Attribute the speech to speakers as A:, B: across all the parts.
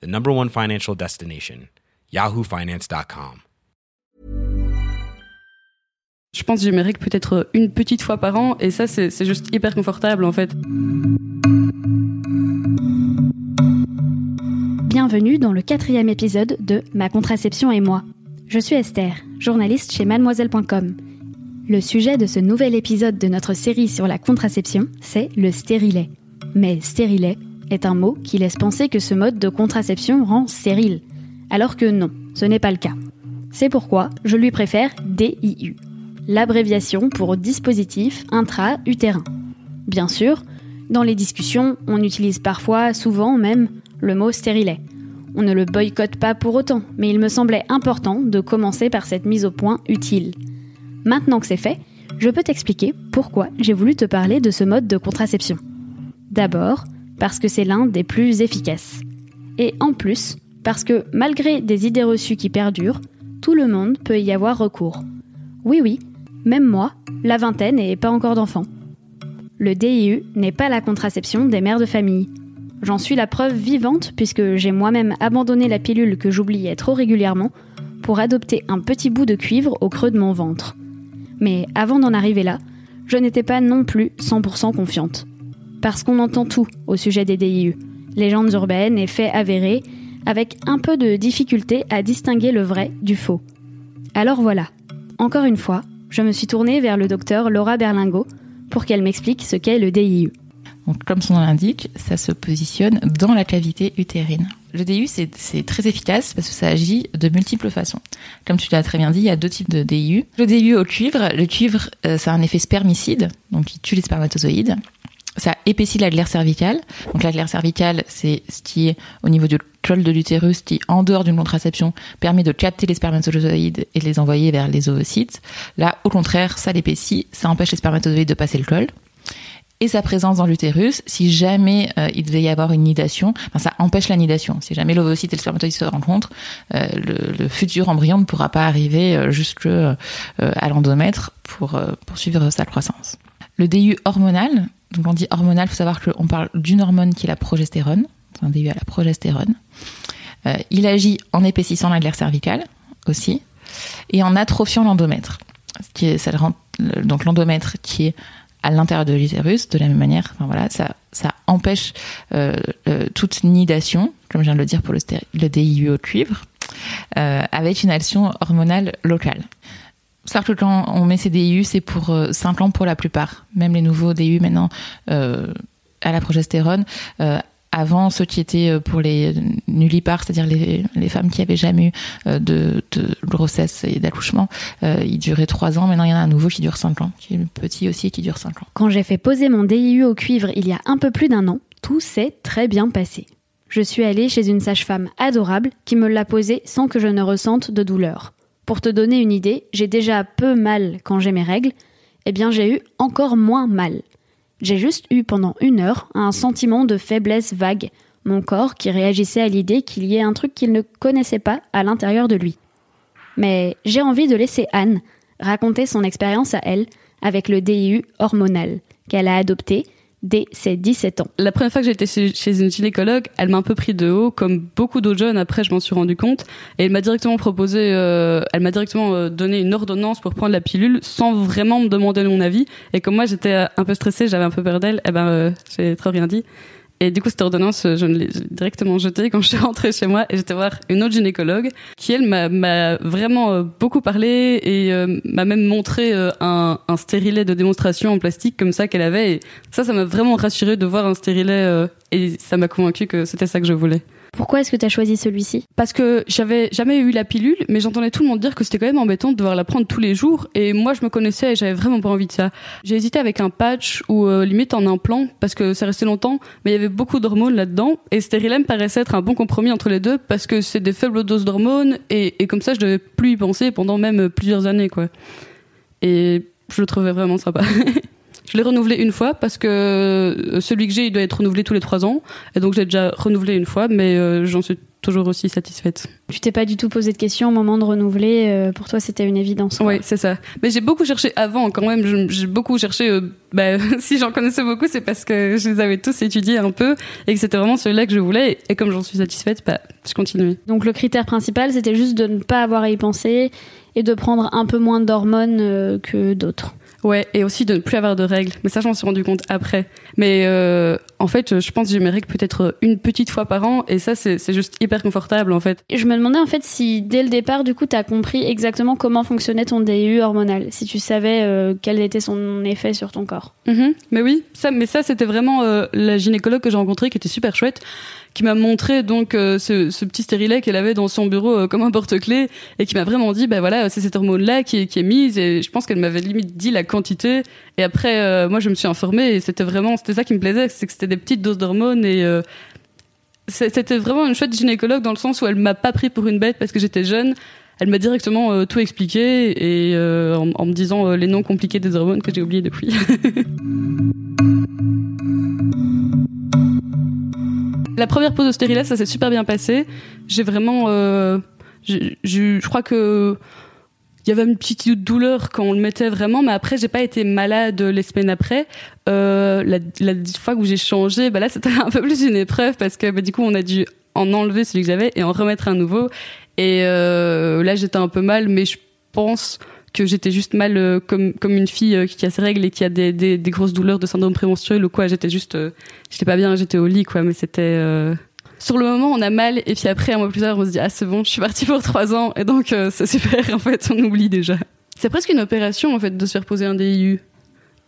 A: the number one financial destination, yahoofinance.com.
B: Je pense que j'aimerais peut-être une petite fois par an, et ça, c'est c'est juste hyper confortable en fait.
C: Bienvenue dans le quatrième épisode de Ma contraception et moi. Je suis Esther, journaliste chez mademoiselle.com. Le sujet de ce nouvel épisode de notre série sur la contraception, c'est le stérilet. Mais stérilet est un mot qui laisse penser que ce mode de contraception rend stérile. Alors que non, ce n'est pas le cas. C'est pourquoi je lui préfère DIU, l'abréviation pour dispositif intra-utérin. Bien sûr, dans les discussions, on utilise parfois, souvent même, le mot stérilet. On ne le boycotte pas pour autant, mais il me semblait important de commencer par cette mise au point utile. Maintenant que c'est fait, je peux t'expliquer pourquoi j'ai voulu te parler de ce mode de contraception. D'abord, parce que c'est l'un des plus efficaces. Et en plus, parce que malgré des idées reçues qui perdurent, tout le monde peut y avoir recours. Oui oui, même moi, la vingtaine et pas encore d'enfants. Le DIU n'est pas la contraception des mères de famille. J'en suis la preuve vivante puisque j'ai moi-même abandonné la pilule que j'oubliais trop régulièrement pour adopter un petit bout de cuivre au creux de mon ventre. Mais avant d'en arriver là, je n'étais pas non plus 100% confiante. Parce qu'on entend tout au sujet des DIU, légendes urbaines et faits avérés, avec un peu de difficulté à distinguer le vrai du faux. Alors voilà, encore une fois, je me suis tournée vers le docteur Laura Berlingo pour qu'elle m'explique ce qu'est le DIU.
D: Donc, comme son nom l'indique, ça se positionne dans la cavité utérine. Le DIU, c'est c'est très efficace parce que ça agit de multiples façons. Comme tu l'as très bien dit, il y a deux types de DIU. Le DIU au cuivre, le cuivre, euh, ça a un effet spermicide, donc il tue les spermatozoïdes. Ça épaissit la glaire cervicale. Donc la glaire cervicale, c'est ce qui est au niveau du col de l'utérus, qui, en dehors d'une contraception, permet de capter les spermatozoïdes et de les envoyer vers les oocytes. Là, au contraire, ça l'épaissit, ça empêche les spermatozoïdes de passer le col et sa présence dans l'utérus, si jamais euh, il devait y avoir une nidation, enfin, ça empêche la nidation. Si jamais l'ovocyte et le spermatozoïde se rencontrent, euh, le, futur embryon ne pourra pas arriver euh, jusque euh, à l'endomètre pour poursuivre sa croissance. Le DU hormonal, donc on dit hormonal, faut savoir qu'on parle d'une hormone qui est la progestérone, c'est un DU à la progestérone. Euh, il agit en épaississant la glaire cervicale aussi et en atrophiant l'endomètre. Qui donc l'endomètre qui est à l'intérieur de l'utérus, de la même manière, voilà, ça, empêche euh, toute nidation, comme je viens de le dire pour le DIU au cuivre, euh, avec une action hormonale locale. Sauf que quand on met ces DIU, c'est pour euh, 5 ans pour la plupart. Même les nouveaux DIU maintenant euh, à la progestérone. euh, avant, ceux qui étaient euh, pour les nullipares, c'est-à-dire les, les femmes qui avaient jamais eu euh, de, de grossesse et d'accouchement, euh, ils duraient 3 ans. Maintenant, il y en a un nouveau qui dure 5 ans, qui est petit aussi et qui dure 5 ans.
C: Quand j'ai fait poser mon DIU au cuivre il y a un peu plus d'un an, tout s'est très bien passé. Je suis allée chez une sage-femme adorable qui me l'a posé sans que je ne ressente de douleur. Pour te donner une idée, j'ai déjà peu mal quand j'ai mes règles, eh bien j'ai eu encore moins mal. J'ai juste eu pendant une heure un sentiment de faiblesse vague, mon corps qui réagissait à l'idée qu'il y ait un truc qu'il ne connaissait pas à l'intérieur de lui. Mais j'ai envie de laisser Anne raconter son expérience à elle avec le DIU hormonal qu'elle a adopté dès ses 17 ans.
B: La première fois que j'étais chez, une gynécologue, elle m'a un peu pris de haut, comme beaucoup d'autres jeunes. Après, je m'en suis rendu compte, et elle m'a directement proposé, euh, elle m'a directement euh, donné une ordonnance pour prendre la pilule, sans vraiment me demander mon avis. Et comme moi, j'étais euh, un peu stressée, j'avais un peu peur d'elle, eh ben, euh, j'ai trop rien dit. Et du coup, cette ordonnance, euh, je l'ai directement jetée quand je suis rentrée chez moi et j'étais voir une autre gynécologue qui, elle, m'a- vraiment euh, beaucoup parlé et euh, m'a même montré un, un stérilet de démonstration en plastique comme ça qu'elle avait. Et ça, ça m'a vraiment rassuré de voir un stérilet et ça m'a convaincu que c'était ça que je voulais.
C: Pourquoi est-ce que tu as choisi celui-ci?
B: Parce que j'avais jamais eu la pilule, mais j'entendais tout le monde dire que c'était quand même embêtant de devoir la prendre tous les jours. Et moi, je me connaissais et j'avais vraiment pas envie de ça. J'ai hésité avec un patch ou euh, limite en implant parce que ça restait longtemps, mais il y avait beaucoup d'hormones là-dedans. Et Sterilem paraissait être un bon compromis entre les deux parce que c'est des faibles doses d'hormones et, et comme ça, je devais plus y penser pendant même plusieurs années, quoi. Et je le trouvais vraiment sympa. Je l'ai renouvelé une fois parce que euh, celui que j'ai, il doit être renouvelé tous les trois ans. Et donc, j'ai déjà renouvelé une fois, mais euh, j'en suis toujours aussi satisfaite.
C: Tu t'es pas du tout posé de questions au moment de renouveler. euh, pour toi, c'était une évidence. quoi.
B: Oui, c'est ça. Mais j'ai beaucoup cherché avant quand même. J'ai beaucoup cherché. euh, bah, si j'en connaissais beaucoup, c'est parce que je les avais tous étudiés un peu et que c'était vraiment celui-là que je voulais. Et comme j'en suis satisfaite, bah, je continue.
C: Donc le critère principal, c'était juste de ne pas avoir à y penser et de prendre un peu moins d'hormones euh, que d'autres.
B: Ouais, et aussi de ne plus avoir de règles. Mais ça, j'en suis rendu compte après. Mais euh, en fait, je pense que j'ai mes règles peut-être une petite fois par an, et ça, c'est juste hyper confortable en fait.
C: Et je me demandais en fait si dès le départ, du coup, tu as compris exactement comment fonctionnait ton DU hormonal, si tu savais euh, quel était son effet sur ton corps.
B: Mhm. Mais oui, ça, mais ça, c'était vraiment euh, la gynécologue que j'ai rencontrée qui était super chouette, qui m'a montré donc euh, ce, ce petit stérilet qu'elle avait dans son bureau comme un porte-clés et qui m'a vraiment dit, bah voilà, c'est cette hormone-là qui est mise et je pense qu'elle m'avait limite dit la Et après, euh, moi, je me suis informée et c'était vraiment, c'était ça qui me plaisait, c'est que c'était des petites doses d'hormones et euh, c'était vraiment une chouette gynécologue dans le sens où elle m'a pas pris pour une bête parce que j'étais jeune. Elle m'a directement euh, tout expliqué et en, me disant les noms compliqués des hormones que j'ai oubliés depuis. La première pause au stérilet, ça s'est super bien passé. J'ai vraiment, je crois que il y avait une petite douleur quand on le mettait vraiment, mais après j'ai pas été malade les semaines après. Euh, la, la fois où j'ai changé, bah là c'était un peu plus une épreuve parce que bah, du coup on a dû en enlever celui que j'avais et en remettre un nouveau. Et euh, là j'étais un peu mal, mais je pense que j'étais juste mal euh, comme comme une fille euh, qui a ses règles et qui a des, des, des grosses douleurs de syndrome prémenstruel ou quoi. J'étais juste, euh, j'étais pas bien, j'étais au lit quoi, mais c'était euh, sur le moment on a mal et puis après un mois plus tard on se dit ah c'est bon, je suis partie pour trois ans et donc euh, c'est super en fait, on oublie déjà. C'est presque une opération en fait de se faire poser un DIU.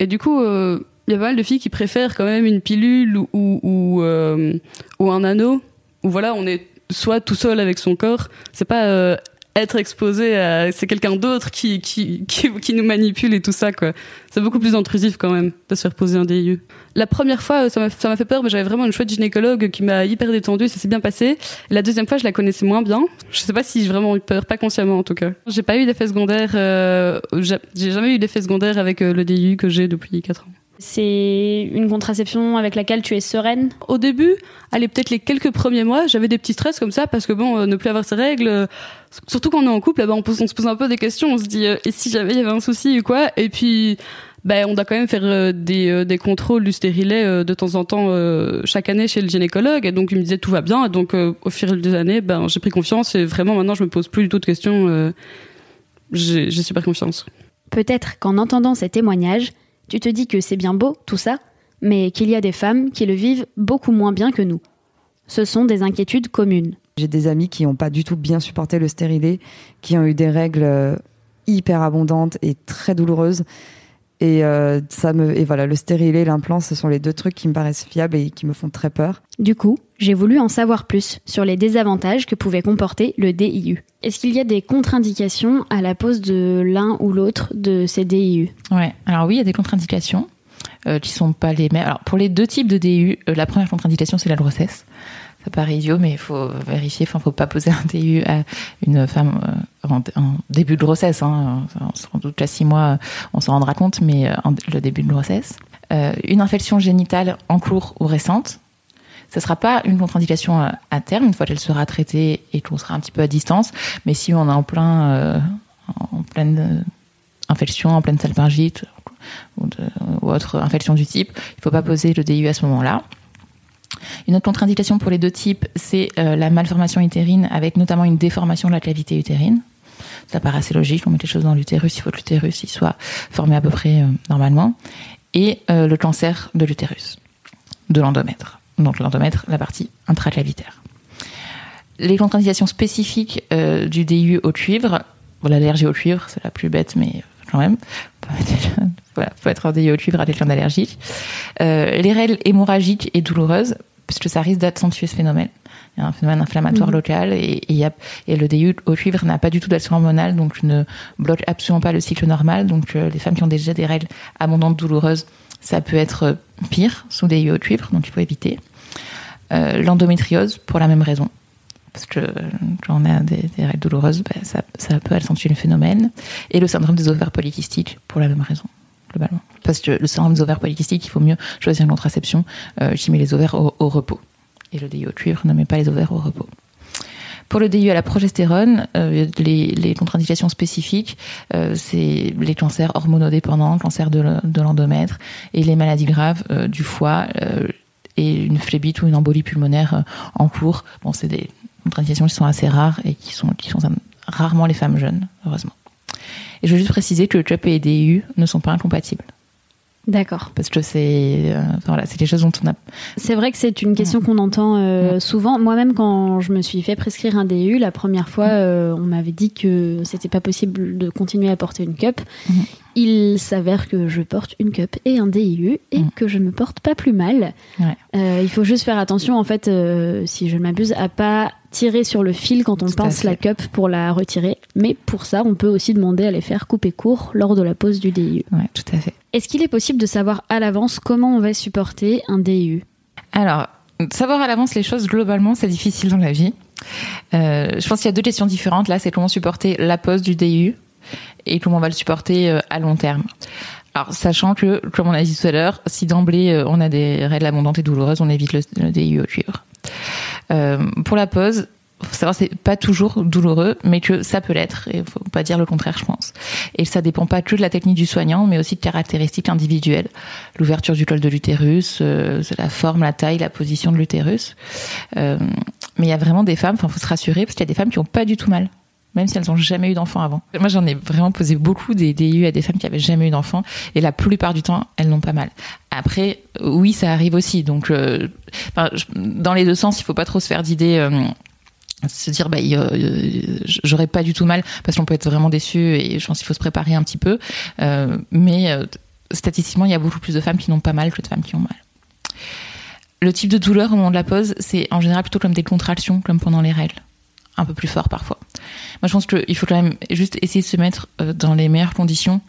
B: Et du coup, euh, il y a pas mal de filles qui préfèrent quand même une pilule ou ou, ou, euh, un anneau où voilà on est soit tout seul avec son corps, c'est pas euh, être exposé à c'est quelqu'un d'autre qui, qui, qui qui nous manipule et tout ça quoi. C'est beaucoup plus intrusif quand même de se faire poser un DIU. La première fois ça m'a ça m'a fait peur mais j'avais vraiment une chouette gynécologue qui m'a hyper détendue, ça s'est bien passé. La deuxième fois je la connaissais moins bien. Je sais pas si j'ai vraiment eu peur, pas consciemment en tout cas. J'ai pas eu d'effet secondaire euh, j'ai j'ai jamais eu d'effet secondaire avec euh, le DIU que j'ai depuis 4 ans.
C: C'est une contraception avec laquelle tu es sereine.
B: Au début, allez peut-être les quelques premiers mois, j'avais des petits stress comme ça parce que bon, euh, ne plus avoir ses règles, euh, surtout quand on est en couple, là, bah, on, pose- on se pose un peu des questions, on se dit euh, et si jamais il y avait un souci ou quoi, et puis ben on doit quand même faire euh, des, euh, des contrôles du stérilet euh, de temps en temps chaque année chez le gynécologue, et donc il me disait tout va bien, et donc au fil des années, ben j'ai pris confiance et vraiment maintenant je me pose plus du tout de questions, j'ai super confiance.
C: Peut-être qu'en entendant ces témoignages, tu te dis que c'est bien beau tout ça, mais qu'il y a des femmes qui le vivent beaucoup moins bien que nous. Ce sont des inquiétudes communes.
E: J'ai des amis qui n'ont pas du tout bien supporté le stérilet, qui ont eu des règles euh, hyper abondantes et très douloureuses. Et euh, ça me et voilà, le stérilet et l'implant, ce sont les deux trucs qui me paraissent fiables et qui me font très peur.
C: Du coup, j'ai voulu en savoir plus sur les désavantages que pouvait comporter le DIU. Est-ce qu'il y a des contre-indications à la pose de l'un ou l'autre de ces DIU
D: Ouais. Alors oui, il y a des contre-indications euh, qui sont pas les mêmes. Alors pour les deux types de DU, euh, la première contre-indication c'est la grossesse. Ça paraît idiot, mais il faut vérifier. Enfin, faut pas poser un DU à une femme euh, en, début de grossesse. Hein. Sans doute à six mois, on s'en rendra compte, mais euh, le début de grossesse. Euh, une infection génitale en cours ou récente. Ça sera pas une contre-indication à, terme, une fois qu'elle sera traitée et qu'on sera un petit peu à distance. Mais si on est en plein, en pleine infection, en pleine salpingite ou, ou autre infection du type, il faut pas poser le DIU à ce moment-là. Une autre contre-indication pour les deux types, c'est euh, la malformation utérine avec notamment une déformation de la cavité utérine. Ça paraît assez logique, on met les choses dans l'utérus, il faut que l'utérus soit formé à peu près euh, normalement. Et euh, le cancer de l'utérus, de l'endomètre. Donc l'endomètre, la partie intraclavitaire. Les contre-indications spécifiques du DIU au cuivre, l'allergie au cuivre, c'est la plus bête, mais quand même, voilà, faut être en au cuivre à quelqu'un d'allergique. Euh, les règles hémorragiques et douloureuses, parce que ça risque d'accentuer ce phénomène. Il y a un phénomène inflammatoire
B: Mhm.
D: local et, et, il y a- et le DIU au cuivre n'a pas du tout d'action hormonale, donc ne bloque absolument pas le cycle normal. Donc euh, les femmes qui ont déjà des règles abondantes douloureuses, ça peut être euh, pire sous DIU au cuivre, donc il faut éviter. Euh, L'endométriose, pour la même raison. Parce que quand on a des, des règles douloureuses, bah, ça, ça peut accentuer le phénomène. Et le syndrome des ovaires polykystiques, pour la même raison, Parce que le syndrome des ovaires polykystiques, il faut mieux choisir une contraception euh, qui met les ovaires au, repos. Et le DIU au cuivre ne met pas les ovaires au repos. Pour le DIU à la progestérone, euh, les, les contre-indications spécifiques, euh, c'est les cancers hormonodépendants, cancer de, l'endomètre et les maladies graves euh, du foie euh, et une phlébite ou une embolie pulmonaire euh, en cours. Bon, c'est des contre-indications qui sont assez rares et qui sont, qui sont rarement les femmes jeunes, heureusement. Et je veux juste préciser que le CUP et les DIU ne sont pas incompatibles.
C: D'accord.
D: Parce que c'est euh, voilà, c'est des choses dont on a
C: C'est vrai que c'est une question qu'on entend euh, souvent. Moi-même, quand je me suis fait prescrire un DU, la première fois, euh, on m'avait dit que c'était pas possible de continuer à porter une cup.
D: Mhm.
C: Il s'avère que je porte une cup et un DIU et
D: Mhm.
C: que je me porte pas plus mal.
D: Ouais.
C: Euh, il faut juste faire attention, en fait, euh, si je ne m'abuse, à pas tirer sur le fil quand on
D: Tout
C: pince la cup pour la retirer. Mais pour ça, on peut aussi demander à les faire couper court lors de la pose du DIU.
D: ouais, tout à fait.
C: Est-ce qu'il est possible de savoir à l'avance comment on va supporter un DIU
D: Alors, savoir à l'avance les choses, globalement, c'est difficile dans la vie. Euh, je pense qu'il y a deux questions différentes. Là, c'est comment supporter la pose du DIU et comment on va le supporter euh, à long terme. Alors, sachant que, comme on a dit tout à l'heure, si d'emblée euh, on a des règles abondantes et douloureuses, on évite le, le DIU au cuivre. Pour la pose, faut savoir c'est pas toujours douloureux, mais que ça peut l'être. Et faut pas dire le contraire, je pense. Et ça dépend pas que de la technique du soignant, mais aussi de caractéristiques individuelles. L'ouverture du col de l'utérus, euh, la forme, la taille, la position de l'utérus. Mais il y a vraiment des femmes, enfin, faut se rassurer, parce qu'il y a des femmes qui ont pas du tout mal. Même si elles ont jamais eu d'enfant avant. Moi, j'en ai vraiment posé beaucoup des DIU à des femmes qui avaient jamais eu d'enfant. Et la plupart du temps, elles n'ont pas mal. Après, oui, ça arrive aussi. Donc, euh, dans les deux sens, il faut pas trop se faire d'idées. euh, se dire bah j'aurais pas du tout mal parce qu'on peut être vraiment déçu et je pense qu'il faut se préparer un petit peu Euh, mais statistiquement il y a beaucoup plus de femmes qui n'ont pas mal que de femmes qui ont mal le type de douleur au moment de la pause c'est en général plutôt comme des contractions comme pendant les règles un peu plus fort parfois. Moi je pense qu'il faut quand même juste essayer de se mettre euh, dans les meilleures conditions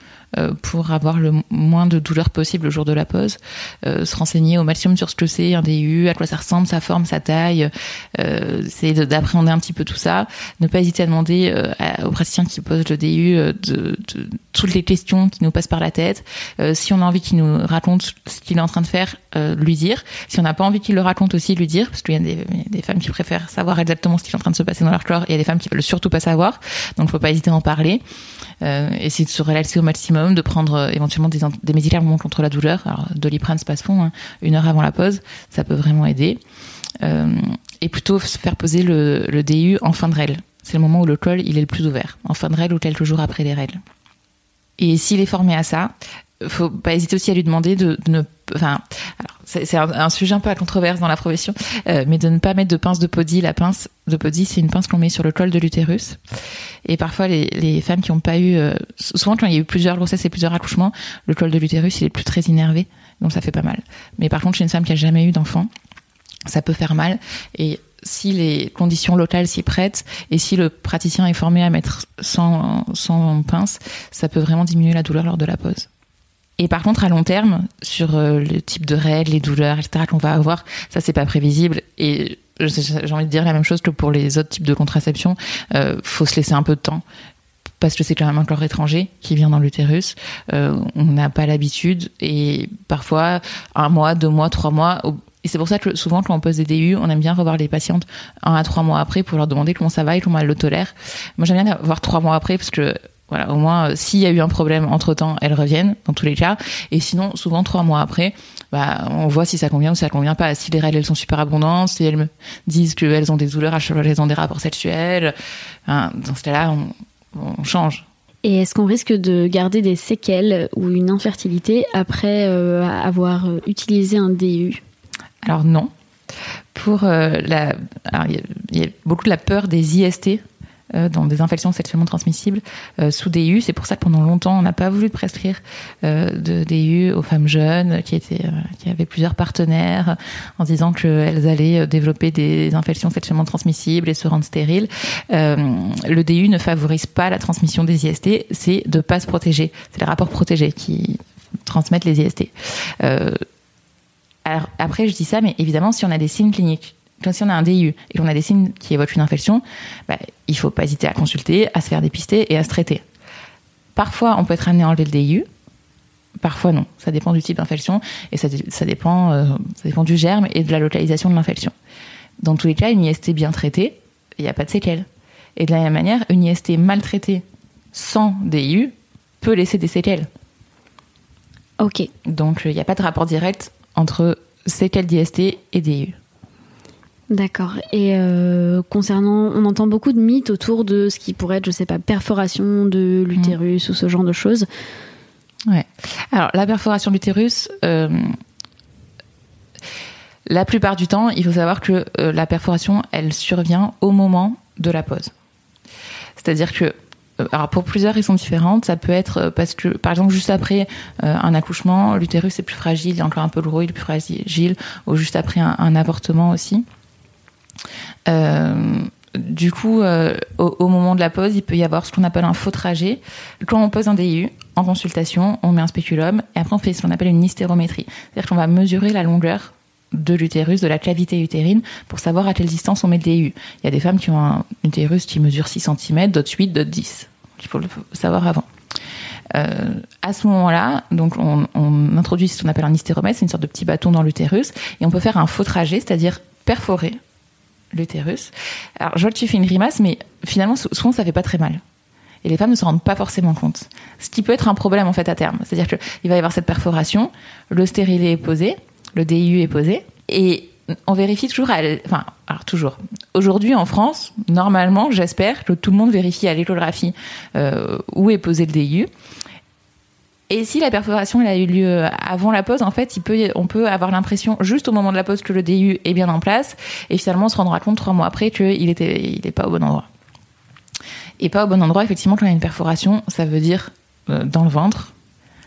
D: pour avoir le moins de douleur possible le jour de la pause euh, se renseigner au maximum sur ce que c'est un DU à quoi ça ressemble sa forme sa taille euh, de- d'appréhender un petit peu tout ça. Ne pas hésiter à demander euh, aux praticiens qui posent le DU euh, toutes les questions qui nous passent par la tête. Euh, si on a envie qu'il nous raconte ce qu'il est en train de faire euh, lui dire. Si on n'a pas envie qu'il le raconte aussi lui dire. Parce qu'il y a des, il femmes qui préfèrent savoir exactement ce qui est en train de se passer dans leur corps et il y a des femmes qui veulent surtout pas savoir. Donc faut pas hésiter à en parler. Euh, essayer de se relaxer au maximum, de prendre euh, éventuellement des, médicaments contre la douleur. Alors, Doliprane, c'est pas ce fond, hein, une heure avant la pause, ça peut vraiment aider. Euh, et plutôt se faire poser le, le DU en fin de règle. C'est le moment où le col il est le plus ouvert, en fin de règle ou quelques jours après les règles. Et s'il est formé à ça, faut pas hésiter aussi à lui demander de, de ne, enfin, alors c'est un, un sujet un peu à controverse dans la profession, euh, mais de ne pas mettre de pince de podi. La pince de podi, c'est une pince qu'on met sur le col de l'utérus. Et parfois, les, les femmes qui n'ont pas eu, euh, souvent quand il y a eu plusieurs grossesses et plusieurs accouchements, le col de l'utérus il est plus très innervé, donc ça fait pas mal. Mais par contre, chez une femme qui a jamais eu d'enfant, ça peut faire mal. Et si les conditions locales s'y prêtent et si le praticien est formé à mettre sans, sans pince, ça peut vraiment diminuer la douleur lors de la pause. Et par contre, à long terme, sur euh, le type de règles, les douleurs, etc., qu'on va avoir, ça, c'est pas prévisible. Et j'ai envie de dire la même chose que pour les autres types de contraception. Euh, faut se laisser un peu de temps. Parce que c'est quand même un corps étranger qui vient dans l'utérus. Euh, on n'a pas l'habitude. Et parfois, un mois, deux mois, trois mois. Et c'est pour ça que souvent, quand on pose des DU, on aime bien revoir les patientes un à trois mois après pour leur demander comment ça va et comment elles le tolèrent. Moi, j'aime bien voir trois mois après parce que voilà, au moins, euh, s'il y a eu un problème entre temps, elles reviennent, dans tous les cas. Et sinon, souvent, trois mois après, bah, on voit si ça convient ou si ça convient pas. Si les règles, elles sont super abondantes, si elles me disent qu'elles ont des douleurs à chaque fois qu'elles ont des rapports sexuels, hein, dans ce cas-là, on, on change.
C: Et est-ce qu'on risque de garder des séquelles ou une infertilité après euh, avoir euh, utilisé un DU
D: Alors non. Pour euh, la, il y, a- il y a beaucoup de la peur des IST dans des infections sexuellement transmissibles euh, sous DU. C'est pour ça que pendant longtemps, on n'a pas voulu prescrire euh, de DU aux femmes jeunes qui euh, avaient plusieurs partenaires, en disant qu'elles allaient euh, développer des infections sexuellement transmissibles et se rendre stériles. Euh, le DU ne favorise pas la transmission des IST, c'est de pas se protéger. C'est les rapports protégés qui transmettent les IST. Euh, après, je dis ça, mais évidemment, si on a des signes cliniques, quand si on a un DU et qu'on a des signes qui évoquent une infection, bah, il faut pas hésiter à consulter, à se faire dépister et à se traiter. Parfois, on peut être amené à enlever le DU. Parfois non, ça dépend du type d'infection et ça, ça dépend, euh, ça dépend du germe et de la localisation de l'infection. Dans tous les cas, une IST bien traitée, il n'y a pas de séquelles. Et de la même manière, une IST mal traitée sans DIU peut laisser des séquelles.
C: Ok.
D: Donc il n'y a pas de rapport direct entre séquelles d'IST et DIU.
C: D'accord. Et euh, concernant, on entend beaucoup de mythes autour de ce qui pourrait être, je sais pas, perforation de l'utérus ou ce genre de choses.
D: Ouais. Alors la perforation de l'utérus, euh, la plupart du temps, il faut savoir que euh, la perforation, elle survient au moment de la pause. C'est-à-dire que alors pour plusieurs raisons différentes, ça peut être parce que, par exemple, juste après euh, un accouchement, l'utérus est plus fragile, il est encore un peu lourd, il est plus fragile, ou juste après un, un avortement aussi. Euh, du coup, euh, au, moment de la pause, il peut y avoir ce qu'on appelle un faux trajet. Quand on pose un DIU en consultation, on met un spéculum et après on fait ce qu'on appelle une hystérométrie. C'est-à-dire qu'on va mesurer la longueur de l'utérus, de la cavité utérine, pour savoir à quelle distance on met le DIU. Il y a des femmes qui ont un utérus qui mesure 6 cm, d'autres 8, d'autres 10. Il faut le savoir avant. Euh, à ce moment-là, donc on, on introduit ce qu'on appelle un hystéromètre, c'est une sorte de petit bâton dans l'utérus, et on peut faire un faux trajet, c'est-à-dire perforer l'utérus. Alors, je vois tu fais une grimace, mais finalement, sou- souvent, ça fait pas très mal. Et les femmes ne se rendent pas forcément compte. Ce qui peut être un problème, en fait, à terme. C'est-à-dire qu'il va y avoir cette perforation, le stérilet est posé, le DIU est posé, et on vérifie toujours, enfin, alors toujours. Aujourd'hui, en France, normalement, j'espère que tout le monde vérifie à l'échographie euh, où est posé le DIU. Et si la perforation elle a eu lieu avant la pause, en fait, il peut, on peut avoir l'impression juste au moment de la pause que le DU est bien en place, et finalement on se rendra compte trois mois après qu'il était, il est pas au bon endroit. Et pas au bon endroit, effectivement, quand il y a une perforation, ça veut dire euh, dans le ventre,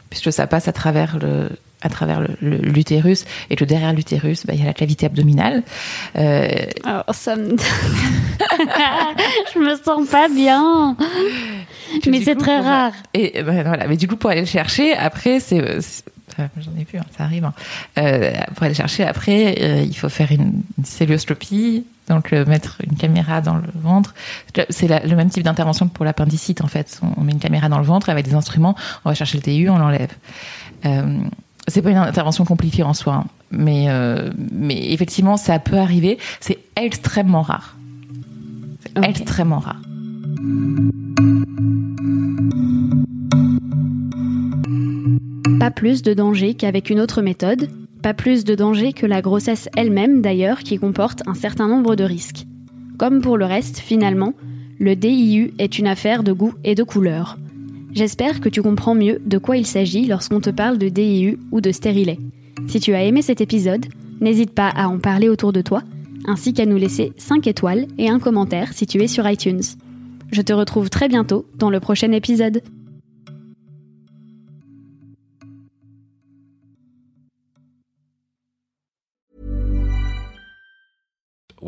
D: puisque ça passe à travers le à travers l'utérus et que derrière l'utérus, bah, il y a la cavité abdominale. Euh,
C: Alors ça me... je me sens pas bien. Mais c'est très rare.
D: Et euh, ben, voilà, mais du coup pour aller le chercher, après c'est J'en ai plus, hein, ça arrive. hein. Euh, pour aller le chercher après, euh, il faut faire une, une célioscopie, donc euh, mettre une caméra dans le ventre. C'est le même type d'intervention que pour l'appendicite en fait. On, on met une caméra dans le ventre avec des instruments, on va chercher le TU, on l'enlève. C'est pas une intervention compliquée en soi, hein. mais, mais effectivement ça peut arriver. C'est extrêmement rare. C'est
C: Ok.
D: extrêmement rare.
C: Pas plus de danger qu'avec une autre méthode, pas plus de danger que la grossesse elle-même d'ailleurs qui comporte un certain nombre de risques. Comme pour le reste, finalement, le DIU est une affaire de goût et de couleur. J'espère que tu comprends mieux de quoi il s'agit lorsqu'on te parle de DIU ou de stérilet. Si tu as aimé cet épisode, n'hésite pas à en parler autour de toi, ainsi qu'à nous laisser 5 étoiles et un commentaire si tu es sur iTunes. Je te retrouve très bientôt dans le prochain épisode.